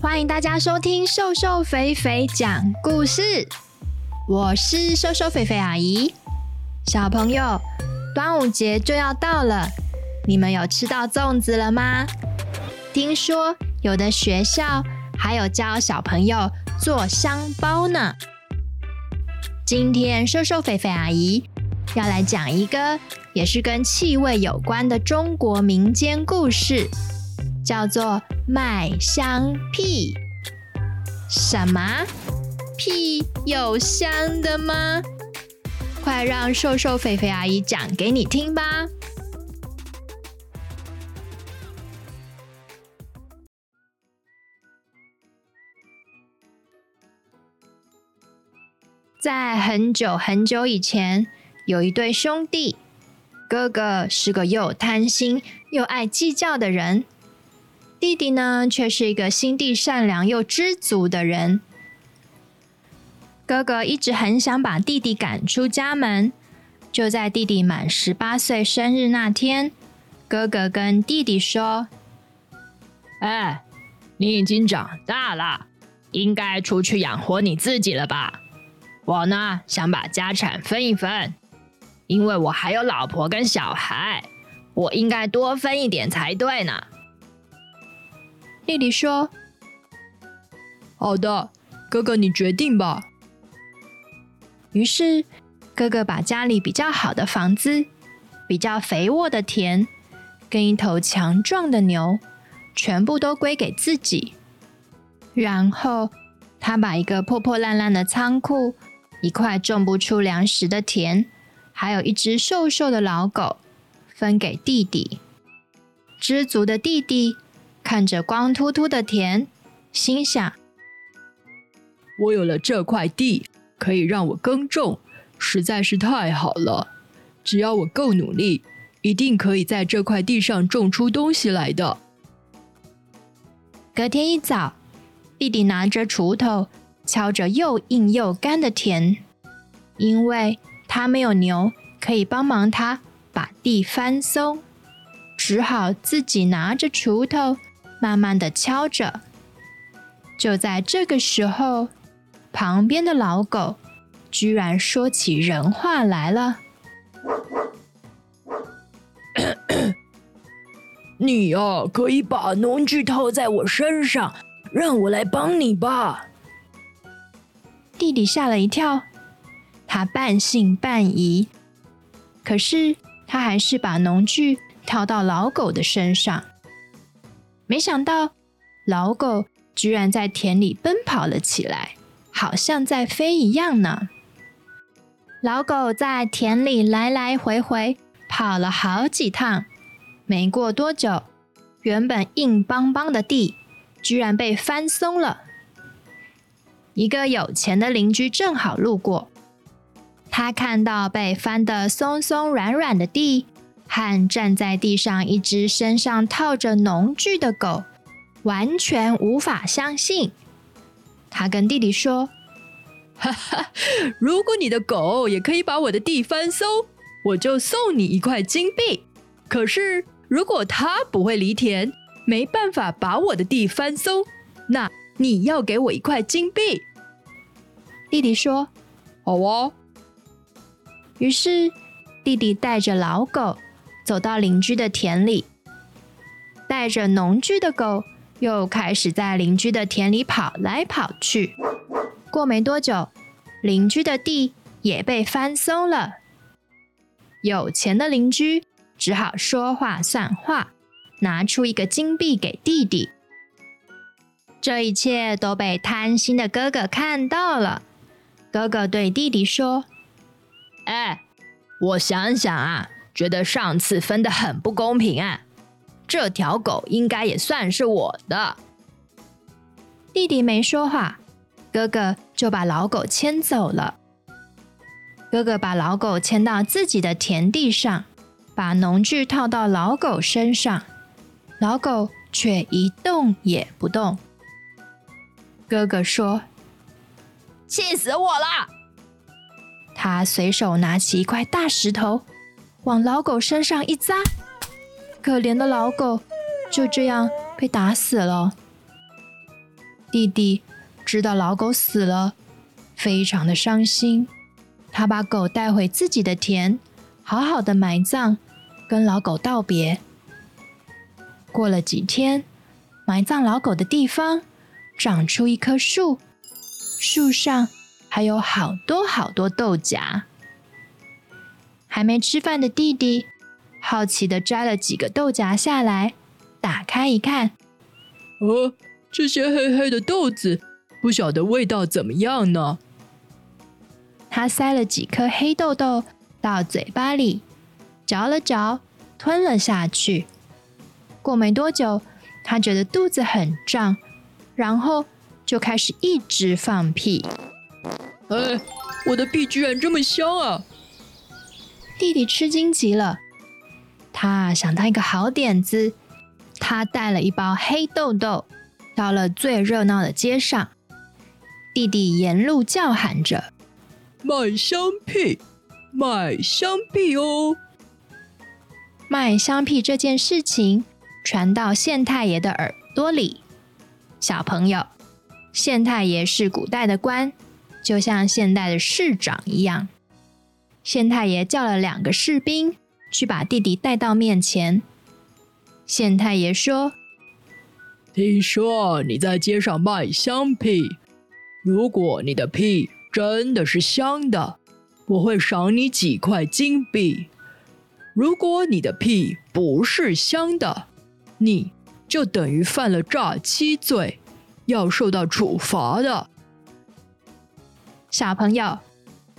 欢迎大家收听瘦瘦肥肥讲故事，我是瘦瘦肥肥阿姨。小朋友，端午节就要到了，你们有吃到粽子了吗？听说有的学校还有教小朋友做香包呢。今天瘦瘦肥肥阿姨要来讲一个也是跟气味有关的中国民间故事，叫做麦香屁。什么？屁有香的吗？快让瘦瘦肥肥阿姨讲给你听吧。在很久很久以前，有一对兄弟，哥哥是个又贪心又爱计较的人，弟弟呢却是一个心地善良又知足的人。哥哥一直很想把弟弟赶出家门，就在弟弟满十八岁生日那天，哥哥跟弟弟说：“哎，你已经长大了，应该出去养活你自己了吧？”我呢，想把家产分一分，因为我还有老婆跟小孩，我应该多分一点才对呢。弟弟说：“好的，哥哥你决定吧。”于是，哥哥把家里比较好的房子、比较肥沃的田，跟一头强壮的牛，全部都归给自己。然后，他把一个破破烂烂的仓库。一块种不出粮食的田，还有一只瘦瘦的老狗，分给弟弟。知足的弟弟看着光秃秃的田，心想：“我有了这块地，可以让我耕种，实在是太好了。只要我够努力，一定可以在这块地上种出东西来的。”隔天一早，弟弟拿着锄头。敲着又硬又干的田，因为他没有牛可以帮忙他把地翻松，只好自己拿着锄头慢慢的敲着。就在这个时候，旁边的老狗居然说起人话来了：“ 你呀，可以把农具套在我身上，让我来帮你吧。”弟弟吓了一跳，他半信半疑，可是他还是把农具套到老狗的身上。没想到，老狗居然在田里奔跑了起来，好像在飞一样呢。老狗在田里来来回回跑了好几趟，没过多久，原本硬邦邦的地居然被翻松了。一个有钱的邻居正好路过，他看到被翻得松松软软的地和站在地上一只身上套着农具的狗，完全无法相信。他跟弟弟说：“哈哈，如果你的狗也可以把我的地翻松，我就送你一块金币。可是如果它不会犁田，没办法把我的地翻松，那你要给我一块金币。”弟弟说：“好哦。”于是，弟弟带着老狗走到邻居的田里，带着农具的狗又开始在邻居的田里跑来跑去。过没多久，邻居的地也被翻松了。有钱的邻居只好说话算话，拿出一个金币给弟弟。这一切都被贪心的哥哥看到了。哥哥对弟弟说：“哎，我想想啊，觉得上次分得很不公平啊。这条狗应该也算是我的。”弟弟没说话，哥哥就把老狗牵走了。哥哥把老狗牵到自己的田地上，把农具套到老狗身上，老狗却一动也不动。哥哥说。气死我了！他随手拿起一块大石头，往老狗身上一扎，可怜的老狗就这样被打死了。弟弟知道老狗死了，非常的伤心。他把狗带回自己的田，好好的埋葬，跟老狗道别。过了几天，埋葬老狗的地方长出一棵树，树上还有好多好多豆荚。还没吃饭的弟弟好奇的摘了几个豆荚下来，打开一看，哦，这些黑黑的豆子，不晓得味道怎么样呢？他塞了几颗黑豆豆到嘴巴里，嚼了嚼，吞了下去。过没多久，他觉得肚子很胀，然后就开始一直放屁。哎，我的屁居然这么香啊！弟弟吃惊极了，他想到一个好点子，他带了一包黑豆豆，到了最热闹的街上。弟弟沿路叫喊着：“卖香屁，卖香屁哦！”卖香屁这件事情传到县太爷的耳朵里。小朋友，县太爷是古代的官，就像现代的市长一样。县太爷叫了两个士兵去把弟弟带到面前。县太爷说：“听说你在街上卖香屁。”如果你的屁真的是香的，我会赏你几块金币；如果你的屁不是香的，你就等于犯了诈欺罪，要受到处罚的。小朋友，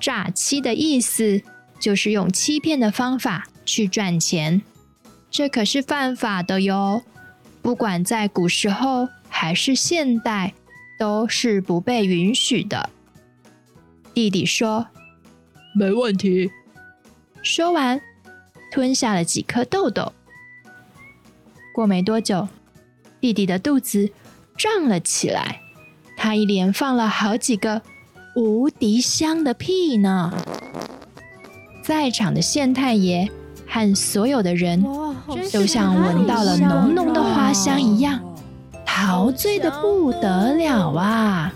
诈欺的意思就是用欺骗的方法去赚钱，这可是犯法的哟。不管在古时候还是现代。都是不被允许的。弟弟说：“没问题。”说完，吞下了几颗豆豆。过没多久，弟弟的肚子胀了起来，他一连放了好几个无敌香的屁呢。在场的县太爷和所有的人都像闻到了浓浓的花香一样。陶醉的不得了啊！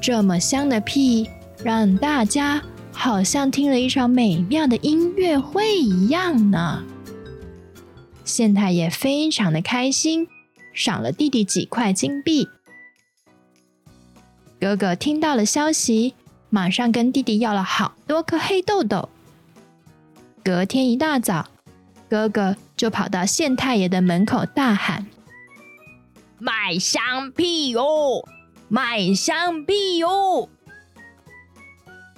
这么香的屁，让大家好像听了一场美妙的音乐会一样呢。县太爷非常的开心，赏了弟弟几块金币。哥哥听到了消息，马上跟弟弟要了好多颗黑豆豆。隔天一大早，哥哥就跑到县太爷的门口大喊。卖香屁哦！卖香屁哦！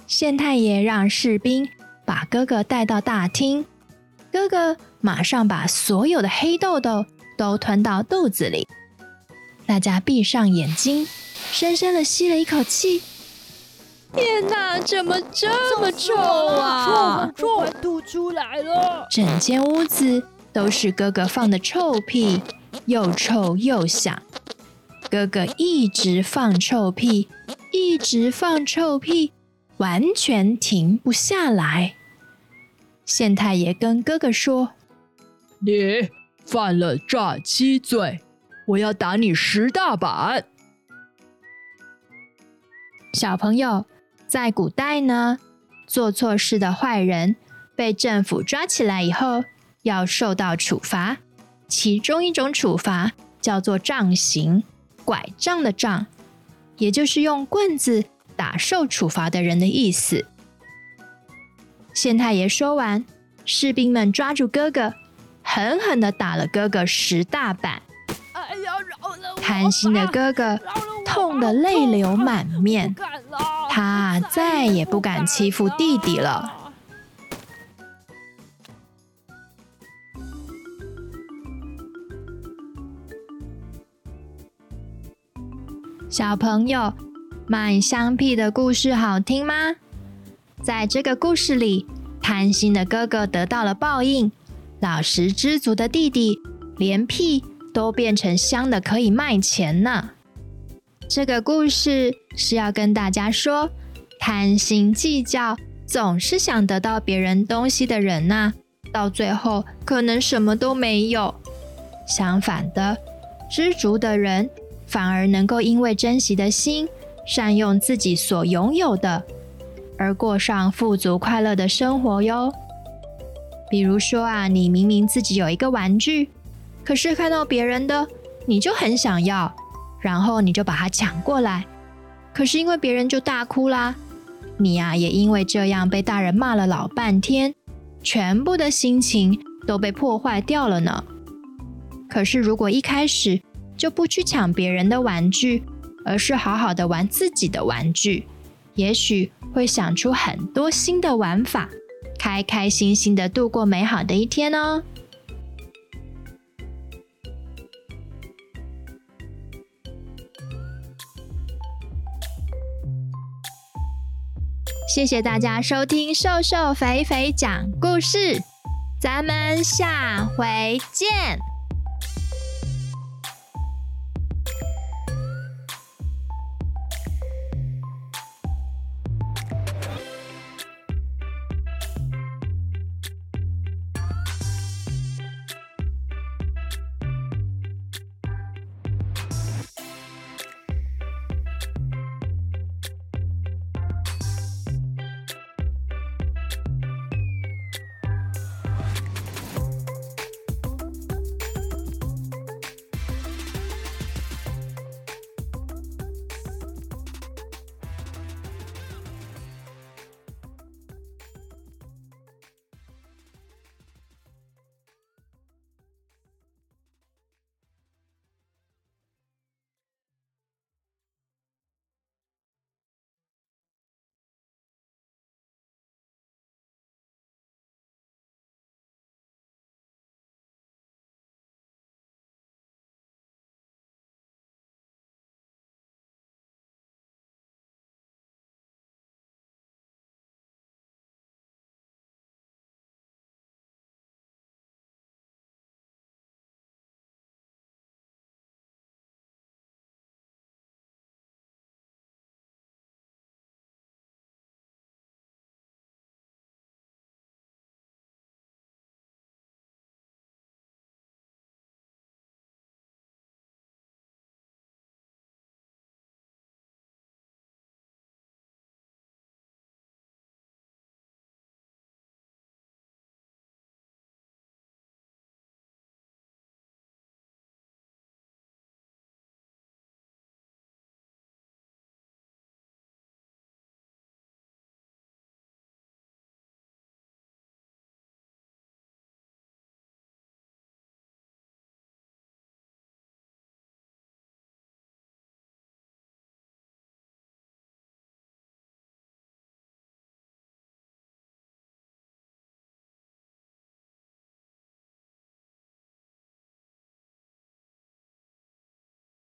县太爷让士兵把哥哥带到大厅，哥哥马上把所有的黑豆豆都吞到肚子里。大家闭上眼睛，深深的吸了一口气。天哪，怎么这么臭啊！臭，吐出来了！整间屋子都是哥哥放的臭屁。又臭又响，哥哥一直放臭屁，一直放臭屁，完全停不下来。县太爷跟哥哥说：“你犯了诈欺罪，我要打你十大板。”小朋友，在古代呢，做错事的坏人被政府抓起来以后，要受到处罚。其中一种处罚叫做杖刑，拐杖的杖，也就是用棍子打受处罚的人的意思。县太爷说完，士兵们抓住哥哥，狠狠的打了哥哥十大板。哎呀，饶了我！贪心的哥哥痛得泪流满面，他再也不敢欺负弟弟了。小朋友，卖香屁的故事好听吗？在这个故事里，贪心的哥哥得到了报应，老实知足的弟弟连屁都变成香的，可以卖钱呢。这个故事是要跟大家说，贪心计较、总是想得到别人东西的人呐、到最后可能什么都没有。相反的，知足的人。反而能够因为珍惜的心，善用自己所拥有的，而过上富足快乐的生活哟。比如说啊，你明明自己有一个玩具，可是看到别人的，你就很想要，然后你就把它抢过来，可是因为别人就大哭啦，你呀也因为这样被大人骂了老半天，全部的心情都被破坏掉了呢。可是如果一开始就不去抢别人的玩具，而是好好的玩自己的玩具，也许会想出很多新的玩法。开开心心的度过美好的一天哦！谢谢大家收听瘦瘦肥肥讲故事，咱们下回见。